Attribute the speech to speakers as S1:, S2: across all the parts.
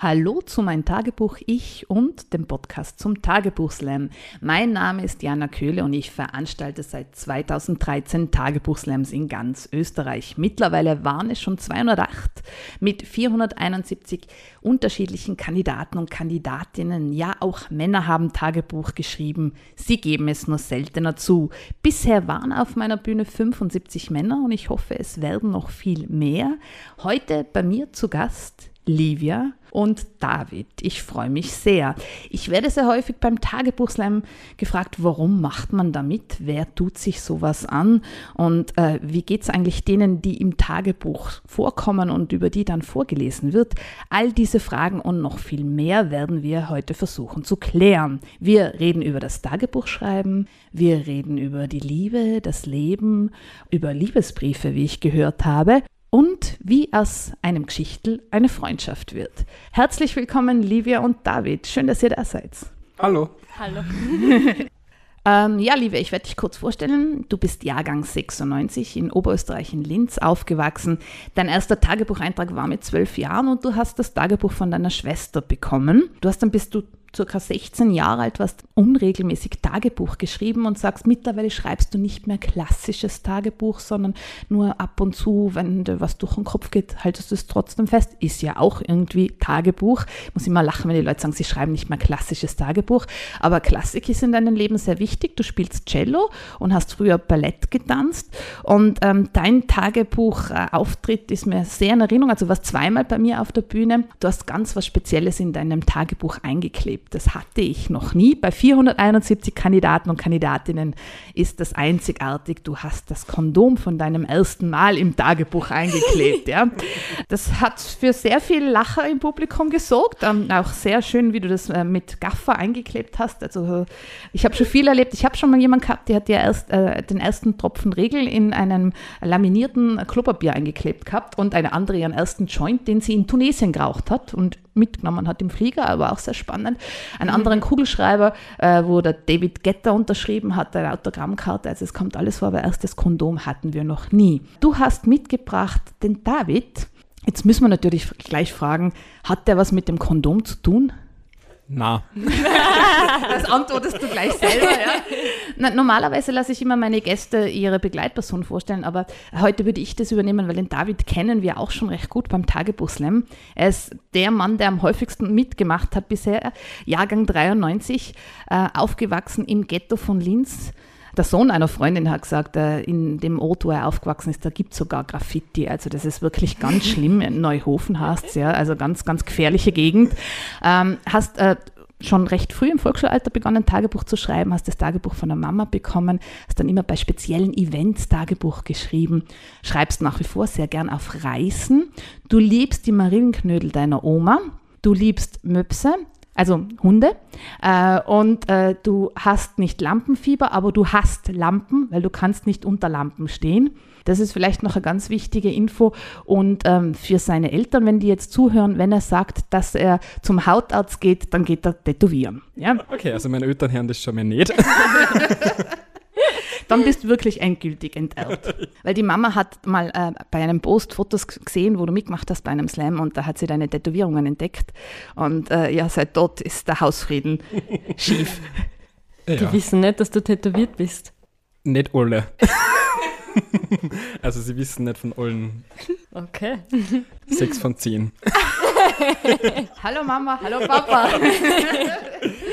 S1: Hallo zu mein Tagebuch Ich und dem Podcast zum Tagebuchslam. Mein Name ist Jana Köhle und ich veranstalte seit 2013 Tagebuchslams in ganz Österreich. Mittlerweile waren es schon 208 mit 471 unterschiedlichen Kandidaten und Kandidatinnen. Ja, auch Männer haben Tagebuch geschrieben. Sie geben es nur seltener zu. Bisher waren auf meiner Bühne 75 Männer und ich hoffe, es werden noch viel mehr. Heute bei mir zu Gast Livia und David. Ich freue mich sehr. Ich werde sehr häufig beim Tagebuchslam gefragt, warum macht man damit? Wer tut sich sowas an? Und äh, wie geht es eigentlich denen, die im Tagebuch vorkommen und über die dann vorgelesen wird? All diese Fragen und noch viel mehr werden wir heute versuchen zu klären. Wir reden über das Tagebuchschreiben, wir reden über die Liebe, das Leben, über Liebesbriefe, wie ich gehört habe und wie aus einem Geschichtel eine Freundschaft wird. Herzlich willkommen, Livia und David. Schön, dass ihr da seid.
S2: Hallo.
S3: Hallo.
S1: ähm, ja, Livia, ich werde dich kurz vorstellen. Du bist Jahrgang 96 in Oberösterreich in Linz aufgewachsen. Dein erster Tagebucheintrag war mit zwölf Jahren und du hast das Tagebuch von deiner Schwester bekommen. Du hast dann bis du circa 16 Jahre alt warst, unregelmäßig Tagebuch geschrieben und sagst, mittlerweile schreibst du nicht mehr klassisches Tagebuch, sondern nur ab und zu, wenn dir was durch den Kopf geht, haltest du es trotzdem fest. Ist ja auch irgendwie Tagebuch. Ich muss immer lachen, wenn die Leute sagen, sie schreiben nicht mehr klassisches Tagebuch. Aber Klassik ist in deinem Leben sehr wichtig. Du spielst Cello und hast früher Ballett getanzt. Und ähm, dein Tagebuchauftritt ist mir sehr in Erinnerung. Also du warst zweimal bei mir auf der Bühne. Du hast ganz was Spezielles in deinem Tagebuch eingeklebt erlebt. Das hatte ich noch nie. Bei 471 Kandidaten und Kandidatinnen ist das einzigartig. Du hast das Kondom von deinem ersten Mal im Tagebuch eingeklebt. ja. Das hat für sehr viel Lacher im Publikum gesorgt. Ähm, auch sehr schön, wie du das äh, mit Gaffer eingeklebt hast. Also ich habe schon viel erlebt. Ich habe schon mal jemanden gehabt, der hat ja erst äh, den ersten Tropfen Regel in einem laminierten Klopapier eingeklebt gehabt und eine andere ihren ersten Joint, den sie in Tunesien geraucht hat und mitgenommen hat im Flieger, aber auch sehr spannend einen anderen Kugelschreiber, äh, wo der David Getter unterschrieben hat, eine Autogrammkarte. Also es kommt alles vor, aber erstes Kondom hatten wir noch nie. Du hast mitgebracht den David. Jetzt müssen wir natürlich gleich fragen, hat der was mit dem Kondom zu tun?
S2: Na.
S1: das antwortest du gleich selber, ja. Na, normalerweise lasse ich immer meine Gäste ihre Begleitperson vorstellen, aber heute würde ich das übernehmen, weil den David kennen wir auch schon recht gut beim Tagebuchslam. Er ist der Mann, der am häufigsten mitgemacht hat bisher, Jahrgang 93, äh, aufgewachsen im Ghetto von Linz. Der Sohn einer Freundin hat gesagt, äh, in dem Ort, wo er aufgewachsen ist, da gibt es sogar Graffiti. Also das ist wirklich ganz schlimm. Neuhofen heißt ja, also ganz, ganz gefährliche Gegend. Ähm, hast äh, schon recht früh im Volksschulalter begonnen, Tagebuch zu schreiben, hast das Tagebuch von der Mama bekommen, hast dann immer bei speziellen Events Tagebuch geschrieben, schreibst nach wie vor sehr gern auf Reisen. Du liebst die Marillenknödel deiner Oma, du liebst Möpse, also Hunde. Äh, und äh, du hast nicht Lampenfieber, aber du hast Lampen, weil du kannst nicht unter Lampen stehen. Das ist vielleicht noch eine ganz wichtige Info. Und ähm, für seine Eltern, wenn die jetzt zuhören, wenn er sagt, dass er zum Hautarzt geht, dann geht er tätowieren. Ja?
S2: Okay, also meine Eltern hören das schon mal nicht.
S1: dann bist du wirklich endgültig enterbt. Weil die Mama hat mal äh, bei einem Post Fotos gesehen, wo du mitgemacht hast bei einem Slam und da hat sie deine Tätowierungen entdeckt. Und äh, ja, seit dort ist der Hausfrieden schief.
S3: Ja. Die wissen nicht, dass du tätowiert bist.
S2: Nicht alle. also sie wissen nicht von allen.
S3: Okay.
S2: Sechs von zehn.
S1: hallo Mama, hallo Papa.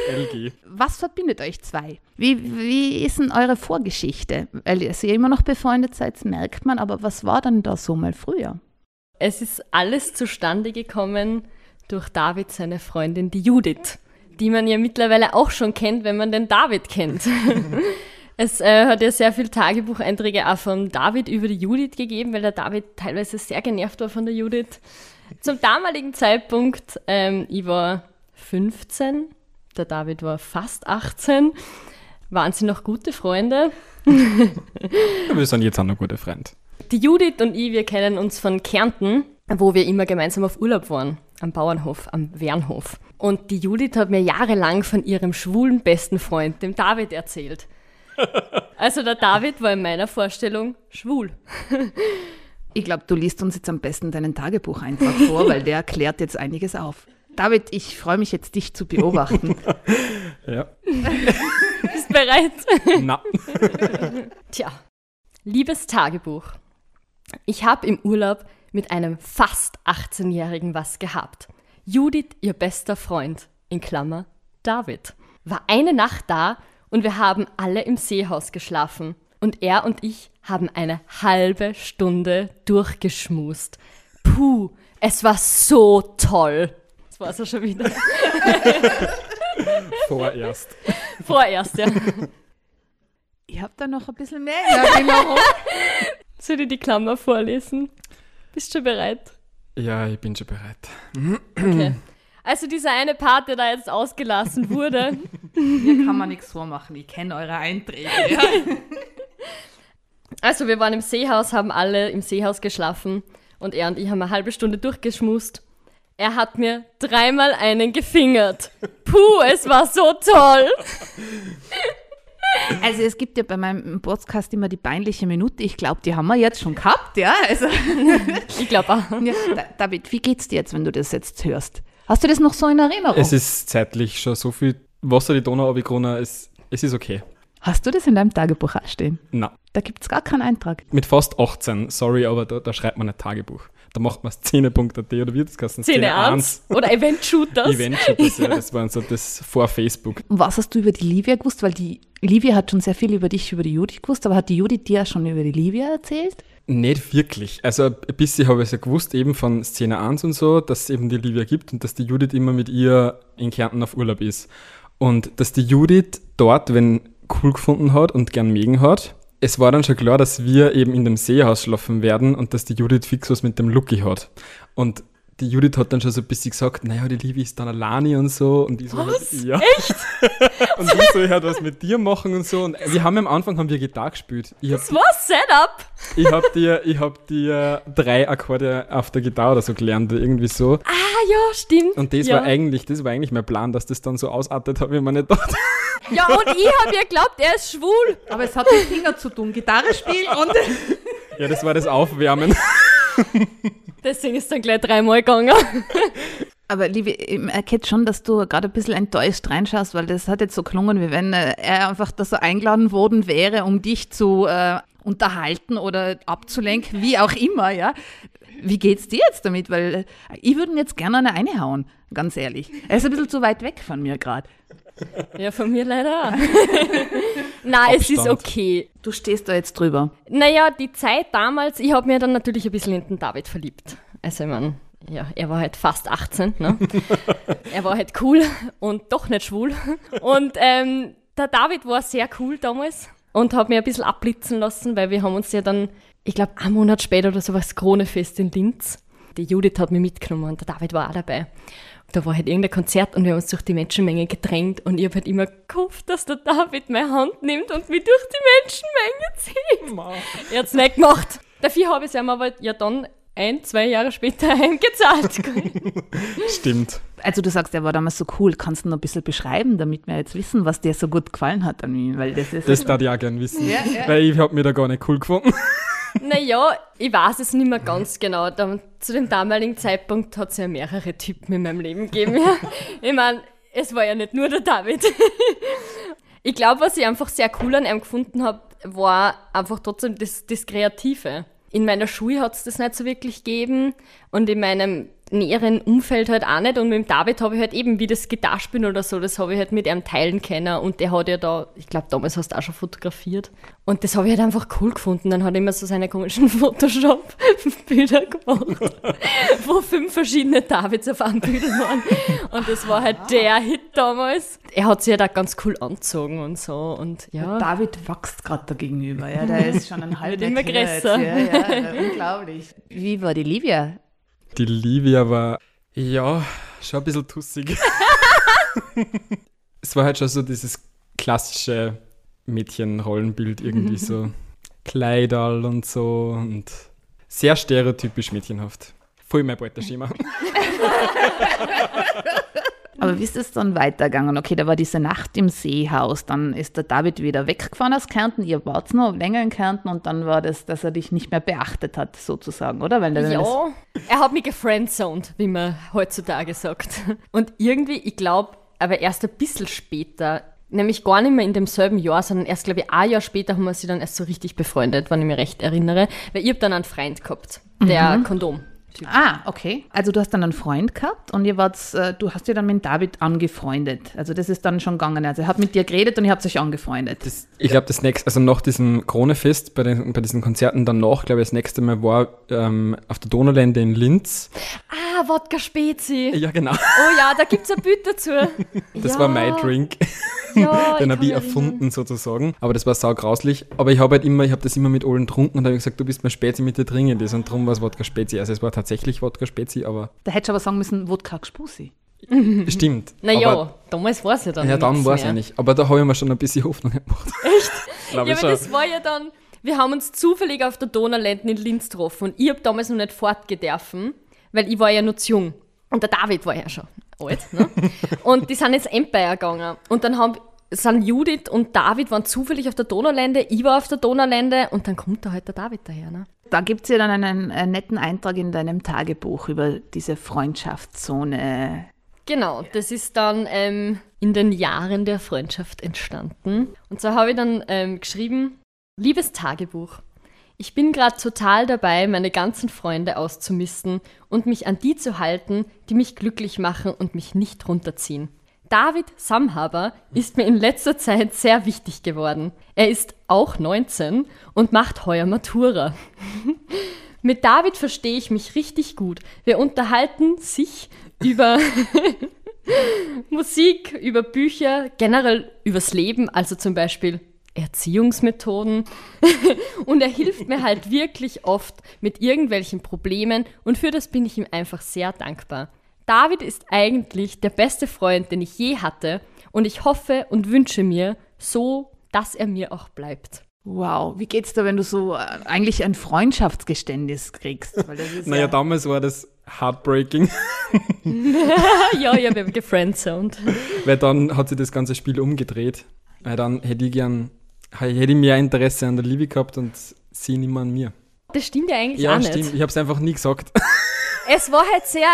S2: LG.
S1: Was verbindet euch zwei? Wie, wie ist denn eure Vorgeschichte? Weil ihr ja immer noch befreundet seid, merkt man, aber was war dann da so mal früher?
S3: Es ist alles zustande gekommen durch David, seine Freundin, die Judith, die man ja mittlerweile auch schon kennt, wenn man den David kennt. Es äh, hat ja sehr viele Tagebucheinträge auch von David über die Judith gegeben, weil der David teilweise sehr genervt war von der Judith. Zum damaligen Zeitpunkt, ähm, ich war 15, der David war fast 18, waren sie noch gute Freunde.
S2: Wir sind jetzt auch noch gute Freunde.
S3: Die Judith und ich, wir kennen uns von Kärnten, wo wir immer gemeinsam auf Urlaub waren, am Bauernhof, am Wernhof. Und die Judith hat mir jahrelang von ihrem schwulen besten Freund, dem David, erzählt. Also der David war in meiner Vorstellung schwul.
S1: Ich glaube, du liest uns jetzt am besten deinen Tagebucheintrag vor, weil der klärt jetzt einiges auf. David, ich freue mich jetzt, dich zu beobachten.
S2: Ja.
S3: Bist bereit?
S2: Na.
S3: Tja, liebes Tagebuch. Ich habe im Urlaub mit einem fast 18-Jährigen was gehabt. Judith, ihr bester Freund, in Klammer David, war eine Nacht da und wir haben alle im Seehaus geschlafen. Und er und ich haben eine halbe Stunde durchgeschmust. Puh, es war so toll. Das war's ja schon wieder.
S2: Vorerst.
S3: Vorerst, ja.
S1: Ich habe da noch ein bisschen mehr in Erinnerung.
S3: Soll ich die Klammer vorlesen? Bist du bereit?
S2: Ja, ich bin schon bereit.
S3: Okay. Also dieser eine Part, der da jetzt ausgelassen wurde,
S1: Hier kann man nichts vormachen. Ich kenne eure Einträge. Ja.
S3: Also wir waren im Seehaus, haben alle im Seehaus geschlafen und er und ich haben eine halbe Stunde durchgeschmust. Er hat mir dreimal einen gefingert. Puh, es war so toll.
S1: Also es gibt ja bei meinem Podcast immer die peinliche Minute. Ich glaube, die haben wir jetzt schon gehabt, ja. Also,
S3: Ich glaube auch.
S1: ja. Da- David, wie geht's dir jetzt, wenn du das jetzt hörst? Hast du das noch so in Erinnerung?
S2: Es ist zeitlich schon so viel Wasser die Donau runtergegangen, es, es ist okay.
S1: Hast du das in deinem Tagebuch auch stehen?
S2: Na,
S1: Da gibt es gar keinen Eintrag.
S2: mit fast 18, sorry, aber da, da schreibt man ein Tagebuch. Da macht man Szene.at oder wie das heißt?
S3: Szene 1 oder Event Shooters.
S2: Event Shooters, ja, das waren so das vor Facebook.
S1: Und was hast du über die Livia gewusst? Weil die Livia hat schon sehr viel über dich, über die Judith gewusst, aber hat die Judith dir schon über die Livia erzählt?
S2: Nicht wirklich. Also ein bisschen habe ich es ja gewusst, eben von Szene 1 und so, dass es eben die Livia gibt und dass die Judith immer mit ihr in Kärnten auf Urlaub ist. Und dass die Judith dort, wenn cool gefunden hat und gern mögen hat, es war dann schon klar, dass wir eben in dem Seehaus schlafen werden und dass die Judith fix was mit dem Lucky hat. Und die Judith hat dann schon so ein bisschen gesagt, naja, die Livi ist dann alleine und so. Und ich so,
S3: Was?
S2: ja. Echt? und ich so, ich halt was mit dir machen und so. Und wir haben am Anfang haben wir Gitarre gespielt. Ich hab
S3: Das war Setup.
S2: ich hab dir, ich hab dir drei Akkorde auf der Gitarre oder so gelernt, irgendwie so.
S3: Ah ja, stimmt.
S2: Und das
S3: ja.
S2: war eigentlich, das war eigentlich mein Plan, dass das dann so ausartet, habe ich mir nicht gedacht.
S3: Ja, und ich habe ja geglaubt, er ist schwul.
S1: Aber es hat mit Finger zu tun. Gitarre spielen und...
S2: Ja, das war das Aufwärmen.
S3: Deswegen ist dann gleich dreimal gegangen.
S1: Aber Liebe, ich erkenne schon, dass du gerade ein bisschen enttäuscht reinschaust, weil das hat jetzt so gelungen, wie wenn äh, er einfach da so eingeladen worden wäre, um dich zu äh, unterhalten oder abzulenken, wie auch immer, ja. Wie geht's dir jetzt damit? Weil äh, ich würde jetzt gerne eine einhauen, ganz ehrlich. Er ist ein bisschen zu weit weg von mir gerade.
S3: Ja, von mir leider Nein, es ist okay.
S1: Du stehst da jetzt drüber.
S3: Naja, die Zeit damals, ich habe mir dann natürlich ein bisschen in den David verliebt. Also ich mein, ja, er war halt fast 18, ne? er war halt cool und doch nicht schwul. Und ähm, der David war sehr cool damals und hat mir ein bisschen abblitzen lassen, weil wir haben uns ja dann, ich glaube, einen Monat später oder so was Kronefest in Linz. Die Judith hat mich mitgenommen und der David war auch dabei. Da war halt irgendein Konzert und wir haben uns durch die Menschenmenge gedrängt und ich habe halt immer gehofft, dass der David meine Hand nimmt und mich durch die Menschenmenge zieht. Er hat's nicht gemacht. Dafür habe ich es ihm aber ja dann ein, zwei Jahre später heimgezahlt.
S2: Stimmt.
S1: Also du sagst, er war damals so cool. Kannst du noch ein bisschen beschreiben, damit wir jetzt wissen, was dir so gut gefallen hat an ihm? Weil das ist
S2: Das darf ich auch gern wissen.
S1: Ja, ja.
S2: Weil ich hab mir da gar nicht cool gefunden.
S3: Naja, ich weiß es nicht mehr ganz genau. Da, zu dem damaligen Zeitpunkt hat es ja mehrere Typen in meinem Leben gegeben. Ja. Ich meine, es war ja nicht nur der David. ich glaube, was ich einfach sehr cool an ihm gefunden habe, war einfach trotzdem das, das Kreative. In meiner Schule hat es das nicht so wirklich gegeben und in meinem näheren Umfeld halt auch nicht. Und mit dem David habe ich halt eben wie das Gitarrespielen oder so, das habe ich halt mit ihm teilen können. Und der hat ja da, ich glaube, damals hast du auch schon fotografiert. Und das habe ich halt einfach cool gefunden. Dann hat er immer so seine komischen Photoshop-Bilder gemacht, wo fünf verschiedene Davids auf einem Bild waren. Und das war halt der Hit damals. Er hat sich ja da ganz cool angezogen und so. Und ja.
S1: David wächst gerade da gegenüber. Ja, der ist schon ein halber
S3: immer größer.
S1: Ja, ja, unglaublich. Wie war die Livia?
S2: Die Livia war, ja, schon ein bisschen tussig. es war halt schon so dieses klassische Mädchenrollenbild, irgendwie so Kleiderl und so und sehr stereotypisch mädchenhaft. Voll mein Beuteschema.
S1: Aber wie ist es dann weitergegangen? Okay, da war diese Nacht im Seehaus, dann ist der David wieder weggefahren aus Kärnten, ihr wart noch länger in Kärnten und dann war das, dass er dich nicht mehr beachtet hat, sozusagen, oder? Weil
S3: ja, er hat mich gefriendzoned, wie man heutzutage sagt. Und irgendwie, ich glaube, aber erst ein bisschen später, nämlich gar nicht mehr in demselben Jahr, sondern erst, glaube ich, ein Jahr später haben wir sie dann erst so richtig befreundet, wenn ich mich recht erinnere, weil ich habe dann einen Freund gehabt, der mhm. Kondom
S1: Typ. Ah, okay. Also du hast dann einen Freund gehabt und ihr wart, äh, du hast dich dann mit David angefreundet. Also das ist dann schon gegangen. Also er hat mit dir geredet und ihr habt euch angefreundet.
S2: Das, ich glaube, das nächste, also nach diesem Kronefest, bei, den, bei diesen Konzerten danach, glaube ich, das nächste Mal war ähm, auf der Donaulände in Linz.
S3: Ah, Wodka Spezi.
S2: Ja, genau.
S3: Oh ja, da gibt es ein Bild dazu.
S2: Das
S3: ja.
S2: war mein Drink. Ja, den habe ich erfunden sozusagen. Aber das war saugrauslich. Aber ich habe halt immer, ich habe das immer mit allen getrunken und habe gesagt, du bist mir Spezi mit der Dringendes und darum war es Wodka Spezi. Also es war tatsächlich Wodka Spezi, aber.
S1: Da hättest du aber sagen müssen, Wodka Gspusi.
S2: Stimmt.
S3: Naja, damals war es ja dann
S2: Ja, dann war es ja nicht. Aber da habe ich mir schon ein bisschen Hoffnung gemacht.
S3: Echt? ja, aber das war ja dann, wir haben uns zufällig auf der Donauländen in Linz getroffen und ich habe damals noch nicht fortgedürfen, weil ich war ja noch zu jung. Und der David war ja schon alt. Ne? und die sind ins Empire gegangen. Und dann haben, sind Judith und David waren zufällig auf der Donaulände, ich war auf der Donaulände und dann kommt da halt der David daher. Ne?
S1: Da gibt es ja dann einen, einen, netten Eintrag in deinem Tagebuch über diese Freundschaftszone.
S3: Genau, das ist dann ähm, in den Jahren der Freundschaft entstanden. Und so habe ich dann ähm, geschrieben, liebes Tagebuch, ich bin gerade total dabei, meine ganzen Freunde auszumisten und mich an die zu halten, die mich glücklich machen und mich nicht runterziehen. David Samhaber ist mir in letzter Zeit sehr wichtig geworden. Er ist auch 19 und macht heuer Matura. Mit David verstehe ich mich richtig gut. Wir unterhalten sich über Musik, über Bücher, generell übers Leben, also zum Beispiel Erziehungsmethoden. und er hilft mir halt wirklich oft mit irgendwelchen Problemen und für das bin ich ihm einfach sehr dankbar. David ist eigentlich der beste Freund, den ich je hatte und ich hoffe und wünsche mir so, dass er mir auch bleibt.
S1: Wow, wie geht's da, wenn du so äh, eigentlich ein Freundschaftsgeständnis kriegst?
S2: naja, ja damals war das heartbreaking.
S3: ja, ja, wir haben gefriendzoned.
S2: Weil dann hat sich das ganze Spiel umgedreht. Weil dann hätte ich gern hätte ich mehr Interesse an der Liebe gehabt und sie nicht mehr an mir.
S3: Das stimmt ja eigentlich
S2: ja,
S3: auch
S2: stimmt. Ich habe es einfach nie gesagt.
S3: Es war halt sehr,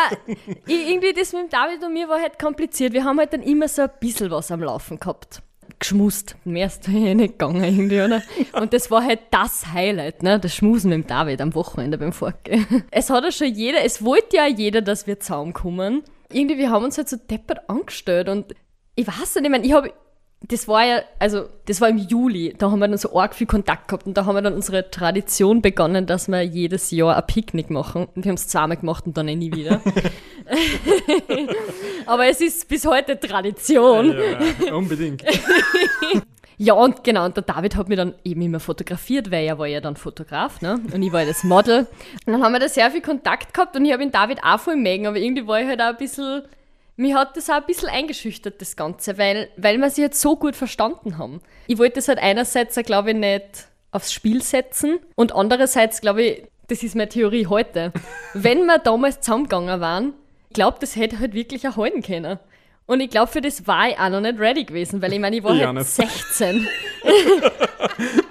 S3: irgendwie das mit David und mir war halt kompliziert. Wir haben halt dann immer so ein bisschen was am Laufen gehabt. Geschmust. Mehr ist da eh nicht gegangen irgendwie, oder? Und das war halt das Highlight, ne? Das Schmusen mit dem David am Wochenende beim Fortgehen. Es hat ja schon jeder, es wollte ja jeder, dass wir zusammenkommen. Irgendwie, wir haben uns halt so deppert angestellt und ich weiß nicht, ich meine, ich habe das war ja, also das war im Juli, da haben wir dann so arg viel Kontakt gehabt und da haben wir dann unsere Tradition begonnen, dass wir jedes Jahr ein Picknick machen und wir haben es zweimal gemacht und dann eh nie wieder. Aber es ist bis heute Tradition.
S2: Ja, unbedingt.
S3: ja, und genau, und der David hat mich dann eben immer fotografiert, weil er war ja dann Fotograf, ne? Und ich war ja das Model. Und dann haben wir da sehr viel Kontakt gehabt und ich habe ihn David auch voll mögen, aber irgendwie war ich halt auch ein bisschen mich hat das auch ein bisschen eingeschüchtert, das Ganze, weil, weil wir sie jetzt so gut verstanden haben. Ich wollte es halt einerseits, glaube ich, nicht aufs Spiel setzen und andererseits, glaube ich, das ist meine Theorie heute. Wenn wir damals zusammengegangen waren, ich glaube, das hätte halt wirklich erhalten können. Und ich glaube, für das war ich auch noch nicht ready gewesen, weil ich meine, ich war ja, halt 16.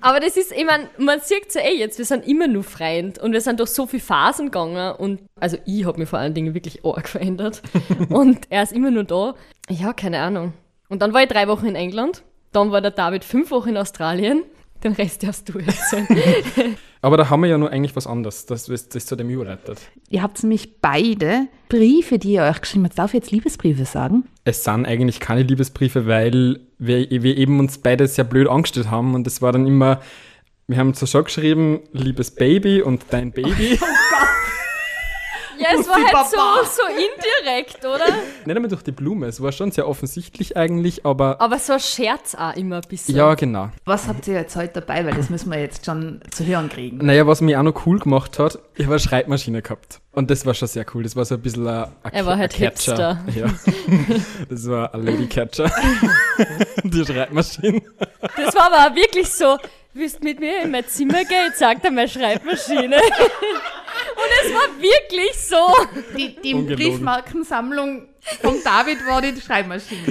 S3: Aber das ist, ich meine, man sieht es ja eh jetzt, wir sind immer nur Freund und wir sind durch so viele Phasen gegangen und also ich habe mich vor allen Dingen wirklich arg verändert und er ist immer nur da. Ja, keine Ahnung. Und dann war ich drei Wochen in England, dann war der David fünf Wochen in Australien, den Rest darfst du erzählen.
S2: Aber da haben wir ja nur eigentlich was anderes, das, das zu dem überleitet.
S1: Ihr habt nämlich beide Briefe, die ihr euch geschrieben habt. Darf ich jetzt Liebesbriefe sagen?
S2: Es sind eigentlich keine Liebesbriefe, weil wir, wir eben uns beide sehr blöd angestellt haben und es war dann immer, wir haben so schon geschrieben, liebes Baby und dein Baby.
S1: Oh Gott!
S3: Es war halt so, so indirekt, oder?
S2: Nicht einmal durch die Blume, es war schon sehr offensichtlich eigentlich, aber
S3: Aber so ein Scherz auch immer ein bisschen.
S2: ja, genau.
S1: Was habt ihr jetzt heute dabei? Weil das müssen wir jetzt schon zu hören kriegen.
S2: Naja, was mich auch noch cool gemacht hat, ich habe eine Schreibmaschine gehabt. Und das war schon sehr cool. Das war so ein bisschen ein, ein
S3: Er war
S2: ein
S3: halt
S2: Catcher. Ja. Das war ein Lady Catcher. Die Schreibmaschine.
S3: Das war aber auch wirklich so, willst mit mir in mein Zimmer gehen, sagt er meine Schreibmaschine. Und es war wirklich so.
S1: Die, die. Briefmarkensammlung von David war die Schreibmaschine.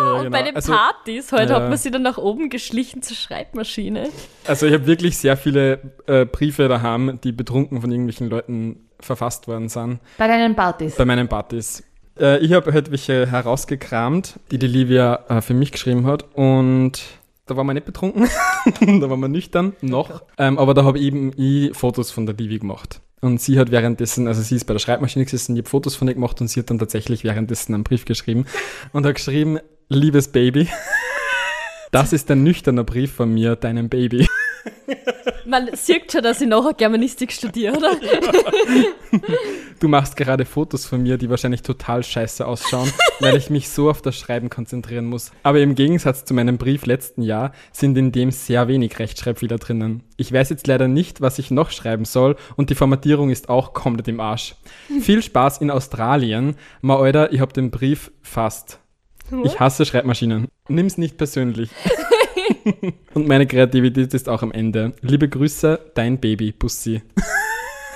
S2: Ja,
S3: Und bei den
S2: Also,
S3: Partys heute
S2: ja.
S3: hat man sie dann nach oben geschlichen zur Schreibmaschine.
S2: also ich habe wirklich sehr viele äh, Briefe daheim, die betrunken von irgendwelchen Leuten verfasst worden sind.
S1: Bei deinen Partys.
S2: bei meinen Partys. Äh, ich habe halt welche herausgekramt, die die Livia äh, für mich geschrieben hat und da waren wir nicht betrunken, da waren wir nüchtern, noch. Ähm, aber da habe eben ich Fotos von der Livi gemacht. Und sie hat währenddessen, also sie ist bei der Schreibmaschine gesessen, ich habe Fotos von ihr gemacht und sie hat dann tatsächlich währenddessen einen Brief geschrieben und hat geschrieben, liebes Baby, das ist ein nüchterner Brief von mir, deinem Baby.
S3: Man sieht schon, dass ich nachher Germanistik studiere, oder?
S2: Du machst gerade Fotos von mir, die wahrscheinlich total scheiße ausschauen, weil ich mich so auf das Schreiben konzentrieren muss. Aber im Gegensatz zu meinem Brief letzten Jahr sind in dem sehr wenig Rechtschreibfehler drinnen. Ich weiß jetzt leider nicht, was ich noch schreiben soll und die Formatierung ist auch komplett im Arsch. Viel Spaß in Australien. Ma Alter, ich hab den Brief fast. Ich hasse Schreibmaschinen. Nimm's nicht persönlich. und meine Kreativität ist auch am Ende. Liebe Grüße, dein Baby, Bussi.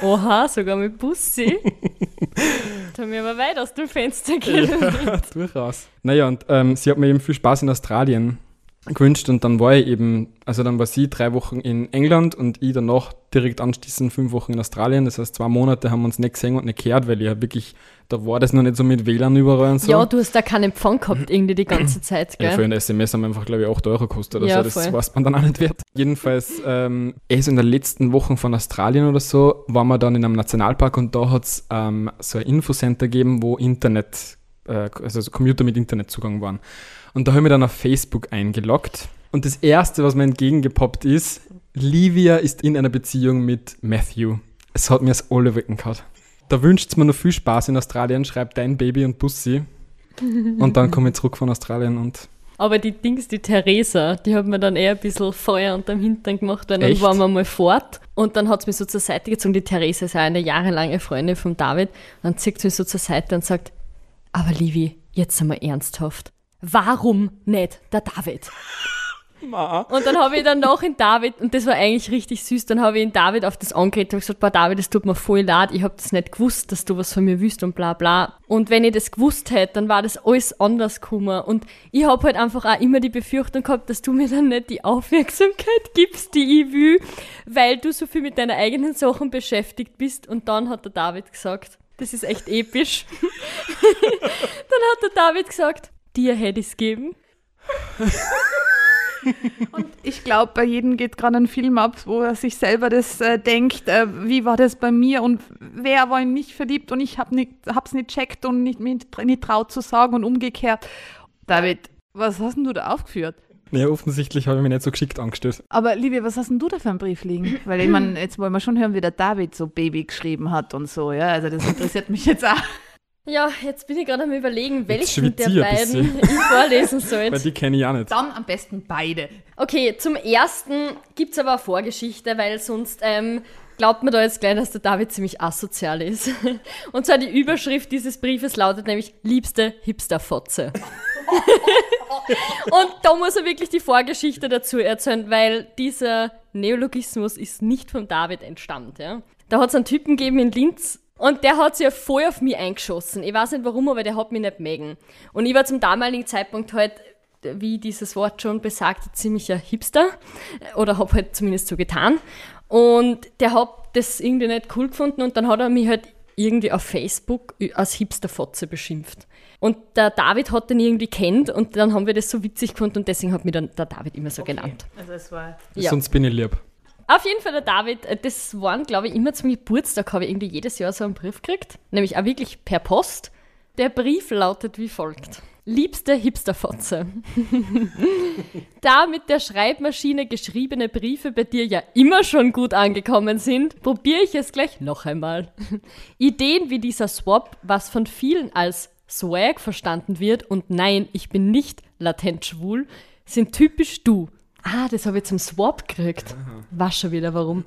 S3: Oha, sogar mit Bussi. Da haben wir aber weit aus dem Fenster gehen.
S2: Ja, durchaus. Naja, und ähm, sie hat mir eben viel Spaß in Australien gewünscht und dann war ich eben, also dann war sie drei Wochen in England und ich danach direkt anschließend fünf Wochen in Australien. Das heißt, zwei Monate haben wir uns nicht gesehen und nicht gehört, weil ich ja wirklich, da war das noch nicht so mit WLAN überall und so.
S3: Ja, du hast da keinen Empfang gehabt, irgendwie die ganze Zeit,
S2: Ja, für
S3: gell?
S2: ein SMS haben wir einfach, glaube ich, 8 Euro gekostet oder
S3: Ja,
S2: so. Das
S3: voll.
S2: weiß man dann auch nicht wert. Jedenfalls, ähm, so in der letzten Woche von Australien oder so, waren wir dann in einem Nationalpark und da hat es ähm, so ein Infocenter gegeben, wo Internet, äh, also so Computer mit Internetzugang waren. Und da habe ich mich dann auf Facebook eingeloggt. Und das Erste, was mir entgegengepoppt ist, Livia ist in einer Beziehung mit Matthew. Es hat mir das alle Wecken gehabt. Da wünscht mir noch viel Spaß in Australien, schreibt dein Baby und Bussi. Und dann komme ich zurück von Australien und
S3: Aber die Dings, die Theresa, die hat mir dann eher ein bisschen Feuer unterm Hintern gemacht, weil dann
S2: Echt?
S3: waren wir mal fort und dann hat sie mich so zur Seite gezogen. Die Theresa ist ja eine jahrelange Freundin von David. Und dann zieht sie mich so zur Seite und sagt, aber Livi, jetzt einmal ernsthaft. Warum nicht der David? Und dann habe ich dann noch in David, und das war eigentlich richtig süß, dann habe ich in David auf das angeredet und gesagt, boah David, es tut mir voll leid, ich habe das nicht gewusst, dass du was von mir willst und bla bla. Und wenn ich das gewusst hätte, dann war das alles anders gekommen. Und ich habe halt einfach auch immer die Befürchtung gehabt, dass du mir dann nicht die Aufmerksamkeit gibst, die ich will, weil du so viel mit deinen eigenen Sachen beschäftigt bist. Und dann hat der David gesagt, das ist echt episch. dann hat der David gesagt, dir hätte ich es geben.
S1: Ich glaube, bei jedem geht gerade ein Film ab, wo er sich selber das äh, denkt, äh, wie war das bei mir und wer war in mich verliebt und ich habe nicht, hab's nicht checkt und nicht, nicht, nicht traut zu sagen und umgekehrt. David, was hast denn du da aufgeführt?
S2: Ja, offensichtlich habe ich mich nicht so geschickt angestellt.
S1: Aber Liebe, was hast denn du da für einen Brief liegen? Weil ich meine, jetzt wollen wir schon hören, wie der David so Baby geschrieben hat und so, ja. Also das interessiert mich jetzt auch.
S3: Ja, jetzt bin ich gerade am überlegen, welchen der beiden ich vorlesen
S2: Weil
S3: soll.
S2: die kenne ich auch nicht.
S1: Dann am besten beide.
S3: Okay, zum ersten gibt's aber eine Vorgeschichte, weil sonst ähm, glaubt man da jetzt gleich, dass der David ziemlich asozial ist. Und zwar die Überschrift dieses Briefes lautet nämlich Liebste Hipsterfotze. Und da muss er wirklich die Vorgeschichte dazu erzählen, weil dieser Neologismus ist nicht vom David entstammt. Ja? Da hat es einen Typen gegeben in Linz und der hat sich ja voll auf mich eingeschossen. Ich weiß nicht warum, aber der hat mich nicht mögen. Und ich war zum damaligen Zeitpunkt halt, wie dieses Wort schon besagt, ziemlicher Hipster. Oder hab halt zumindest so getan. Und der hat das irgendwie nicht cool gefunden und dann hat er mich halt irgendwie auf Facebook als Hipsterfotze beschimpft. Und der David hat den irgendwie kennt und dann haben wir das so witzig gefunden und deswegen hat mich dann der David immer so genannt.
S1: Also es war.
S3: Ja.
S2: Sonst bin ich lieb.
S3: Auf jeden Fall der David, äh, das waren, glaube ich, immer zum Geburtstag, habe ich irgendwie jedes Jahr so einen Brief gekriegt. Nämlich auch wirklich per Post. Der Brief lautet wie folgt. Liebste Hipsterfotze, da mit der Schreibmaschine geschriebene Briefe bei dir ja immer schon gut angekommen sind, probiere ich es gleich noch einmal. Ideen wie dieser Swap, was von vielen als Swag verstanden wird und nein, ich bin nicht latent schwul, sind typisch du. Ah, das habe ich zum Swap gekriegt. War schon wieder warum.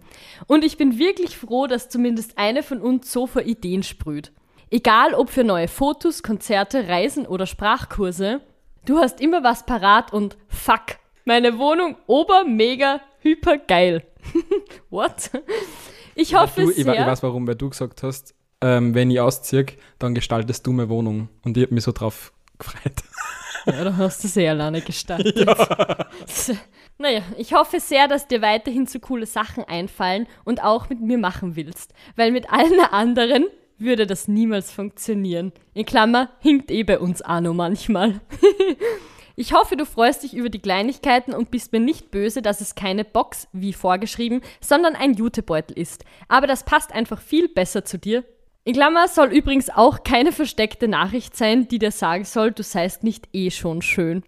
S3: Und ich bin wirklich froh, dass zumindest eine von uns so vor Ideen sprüht. Egal ob für neue Fotos, Konzerte, Reisen oder Sprachkurse, du hast immer was parat und fuck, meine Wohnung ober, mega, hyper geil. What? Ich hoffe
S2: du,
S3: sehr.
S2: ich, ich weiß warum, weil du gesagt hast, ähm, wenn ich ausziehe, dann gestaltest du meine Wohnung. Und ich habe mich so drauf gefreut.
S3: Ja, da hast du sehr alleine gestaltet. Naja, ich hoffe sehr, dass dir weiterhin so coole Sachen einfallen und auch mit mir machen willst, weil mit allen anderen würde das niemals funktionieren. In Klammer, hinkt eh bei uns Arno manchmal. Ich hoffe, du freust dich über die Kleinigkeiten und bist mir nicht böse, dass es keine Box, wie vorgeschrieben, sondern ein Jutebeutel ist. Aber das passt einfach viel besser zu dir. In Klammer soll übrigens auch keine versteckte Nachricht sein, die dir sagen soll, du seist nicht eh schon schön.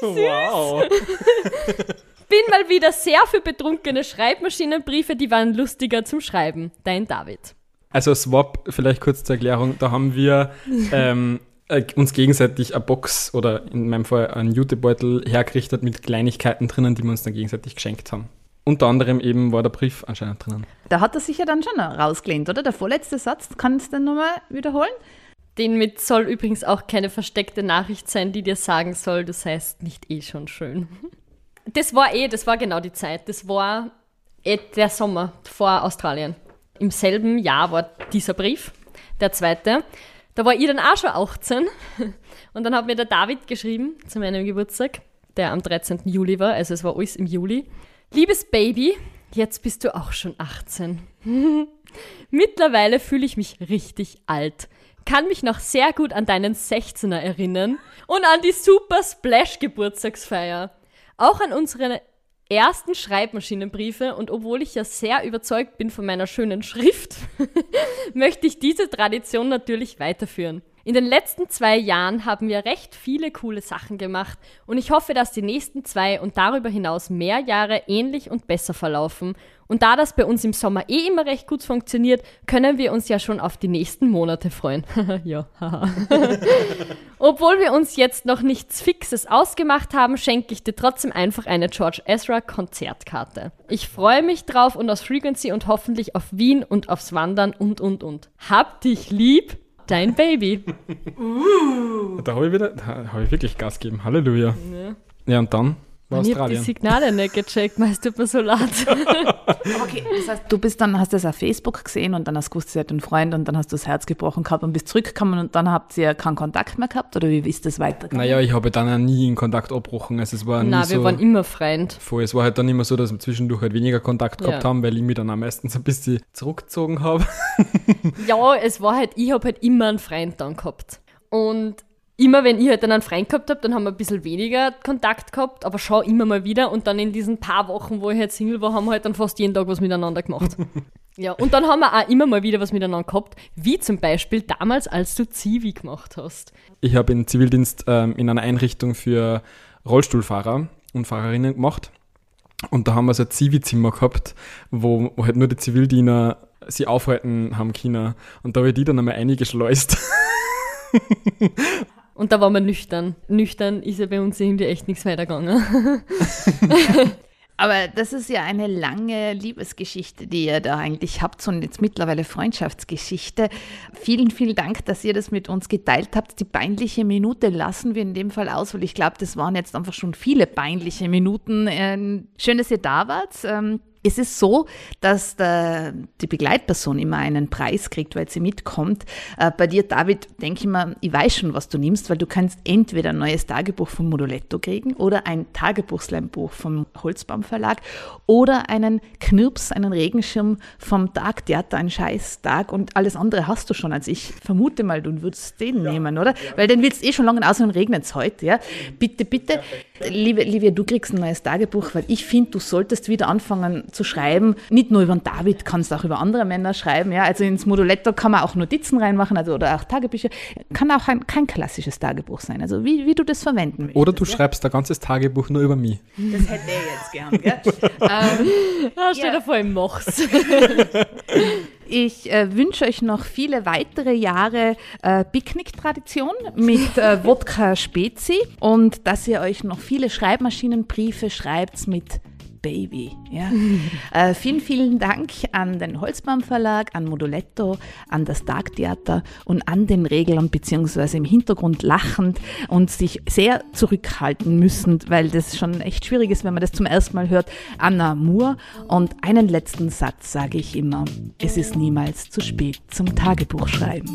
S2: Wow.
S3: Bin mal wieder sehr für betrunkene Schreibmaschinenbriefe, die waren lustiger zum Schreiben. Dein David.
S2: Also Swap, vielleicht kurz zur Erklärung, da haben wir ähm, äh, uns gegenseitig eine Box oder in meinem Fall einen Jutebeutel hergerichtet mit Kleinigkeiten drinnen, die wir uns dann gegenseitig geschenkt haben. Unter anderem eben war der Brief anscheinend drinnen.
S1: Da hat er sich ja dann schon rausgelehnt, oder? Der vorletzte Satz, kannst du den nochmal wiederholen?
S3: Den mit soll übrigens auch keine versteckte Nachricht sein, die dir sagen soll, du seist nicht eh schon schön. Das war eh, das war genau die Zeit. Das war eh der Sommer vor Australien. Im selben Jahr war dieser Brief, der zweite. Da war ich dann auch schon 18. Und dann hat mir der David geschrieben zu meinem Geburtstag, der am 13. Juli war, also es war alles im Juli. Liebes Baby, jetzt bist du auch schon 18. Mittlerweile fühle ich mich richtig alt. Kann mich noch sehr gut an deinen 16er erinnern und an die Super Splash Geburtstagsfeier. Auch an unsere ersten Schreibmaschinenbriefe und obwohl ich ja sehr überzeugt bin von meiner schönen Schrift, möchte ich diese Tradition natürlich weiterführen. In den letzten zwei Jahren haben wir recht viele coole Sachen gemacht und ich hoffe, dass die nächsten zwei und darüber hinaus mehr Jahre ähnlich und besser verlaufen. Und da das bei uns im Sommer eh immer recht gut funktioniert, können wir uns ja schon auf die nächsten Monate freuen. ja, haha. Obwohl wir uns jetzt noch nichts Fixes ausgemacht haben, schenke ich dir trotzdem einfach eine George Ezra Konzertkarte. Ich freue mich drauf und aus Frequency und hoffentlich auf Wien und aufs Wandern und und und. Hab dich lieb, dein Baby.
S2: Da habe ich wieder, da habe ich wirklich Gas gegeben. Halleluja. Ja, und dann war
S3: ich habe die. Signale nicht gecheckt, meist tut mir so leid.
S1: Okay, das heißt, du bist dann, hast das auf Facebook gesehen und dann hast du gewusst, sie hat einen Freund und dann hast du das Herz gebrochen gehabt und bist zurückgekommen und dann habt ihr keinen Kontakt mehr gehabt oder wie ist das weitergegangen?
S2: Naja, ich habe dann auch nie in Kontakt abbrochen. Also es war nie
S3: Na,
S2: so
S3: wir waren immer Freund.
S2: voll. Es war halt dann immer so, dass wir zwischendurch halt weniger Kontakt gehabt
S3: Ja.
S2: haben, weil ich mich dann auch meistens ein bisschen zurückgezogen habe.
S3: Ja, es war halt, ich habe halt immer einen Freund dann gehabt. Und immer wenn ich halt dann einen Freund gehabt habe, dann haben wir ein bisschen weniger Kontakt gehabt, aber schon immer mal wieder. Und dann in diesen paar Wochen, wo ich halt Single war, haben wir halt dann fast jeden Tag was miteinander gemacht. ja, und dann haben wir auch immer mal wieder was miteinander gehabt, wie zum Beispiel damals, als du Zivi gemacht hast.
S2: Ich habe einen Zivildienst ähm, in einer Einrichtung für Rollstuhlfahrer und Fahrerinnen gemacht. Und da haben wir so ein Zivi-Zimmer gehabt, wo, wo halt nur die Zivildiener sie aufhalten haben können. Und da habe ich die dann einmal eingeschleust.
S3: Und da waren wir nüchtern. Nüchtern ist ja bei uns irgendwie echt nichts weitergegangen.
S1: Aber das ist ja eine lange Liebesgeschichte, die ihr da eigentlich habt und jetzt mittlerweile Freundschaftsgeschichte. Vielen, vielen Dank, dass ihr das mit uns geteilt habt. Die peinliche Minute lassen wir in dem Fall aus, weil ich glaube, das waren jetzt einfach schon viele peinliche Minuten. Ähm, schön, dass ihr da wart. Es ist so, dass der, die Begleitperson immer einen Preis kriegt, weil sie mitkommt. Äh, bei dir, David, denke ich mal, ich weiß schon, was du nimmst, weil du kannst entweder ein neues Tagebuch vom Moduletto kriegen oder ein Tagebuchslambuch vom Holzbaum Verlag oder einen Knirps, einen Regenschirm vom Tagtheater, ein scheiß Tag und alles andere hast du schon. Also ich vermute mal, du würdest den nehmen, oder? Weil den willst du eh schon lange aus und regnet es heute, ja? Bitte, bitte. Liebe Livia, du kriegst ein neues Tagebuch, weil ich finde, du solltest wieder anfangen zu schreiben. Nicht nur über den David, kannst auch über andere Männer schreiben. Ja? Also ins Moduletto kann man auch Notizen reinmachen also, oder auch Tagebücher. Kann auch ein, kein klassisches Tagebuch sein. Also wie, wie du das verwenden möchtest.
S2: Oder du
S1: ja?
S2: schreibst ein ganzes Tagebuch nur über mich.
S1: Das hätte er jetzt gern, gell? ähm,
S3: Ja, stell dir vor, ich mach's.
S1: Ich äh, wünsche euch noch viele weitere Jahre äh, Picknick-Tradition mit äh, Wodka Spezi und dass ihr euch noch viele Schreibmaschinenbriefe schreibt mit Baby. Ja. äh, vielen, vielen Dank an den Holzbaum Verlag, an Moduletto, an das Tagtheater und an den Reglern beziehungsweise im Hintergrund lachend und sich sehr zurückhalten müssen, weil das schon echt schwierig ist, wenn man das zum ersten Mal hört. Anna Moore und einen letzten Satz sage ich immer, es ist niemals zu spät zum Tagebuchschreiben.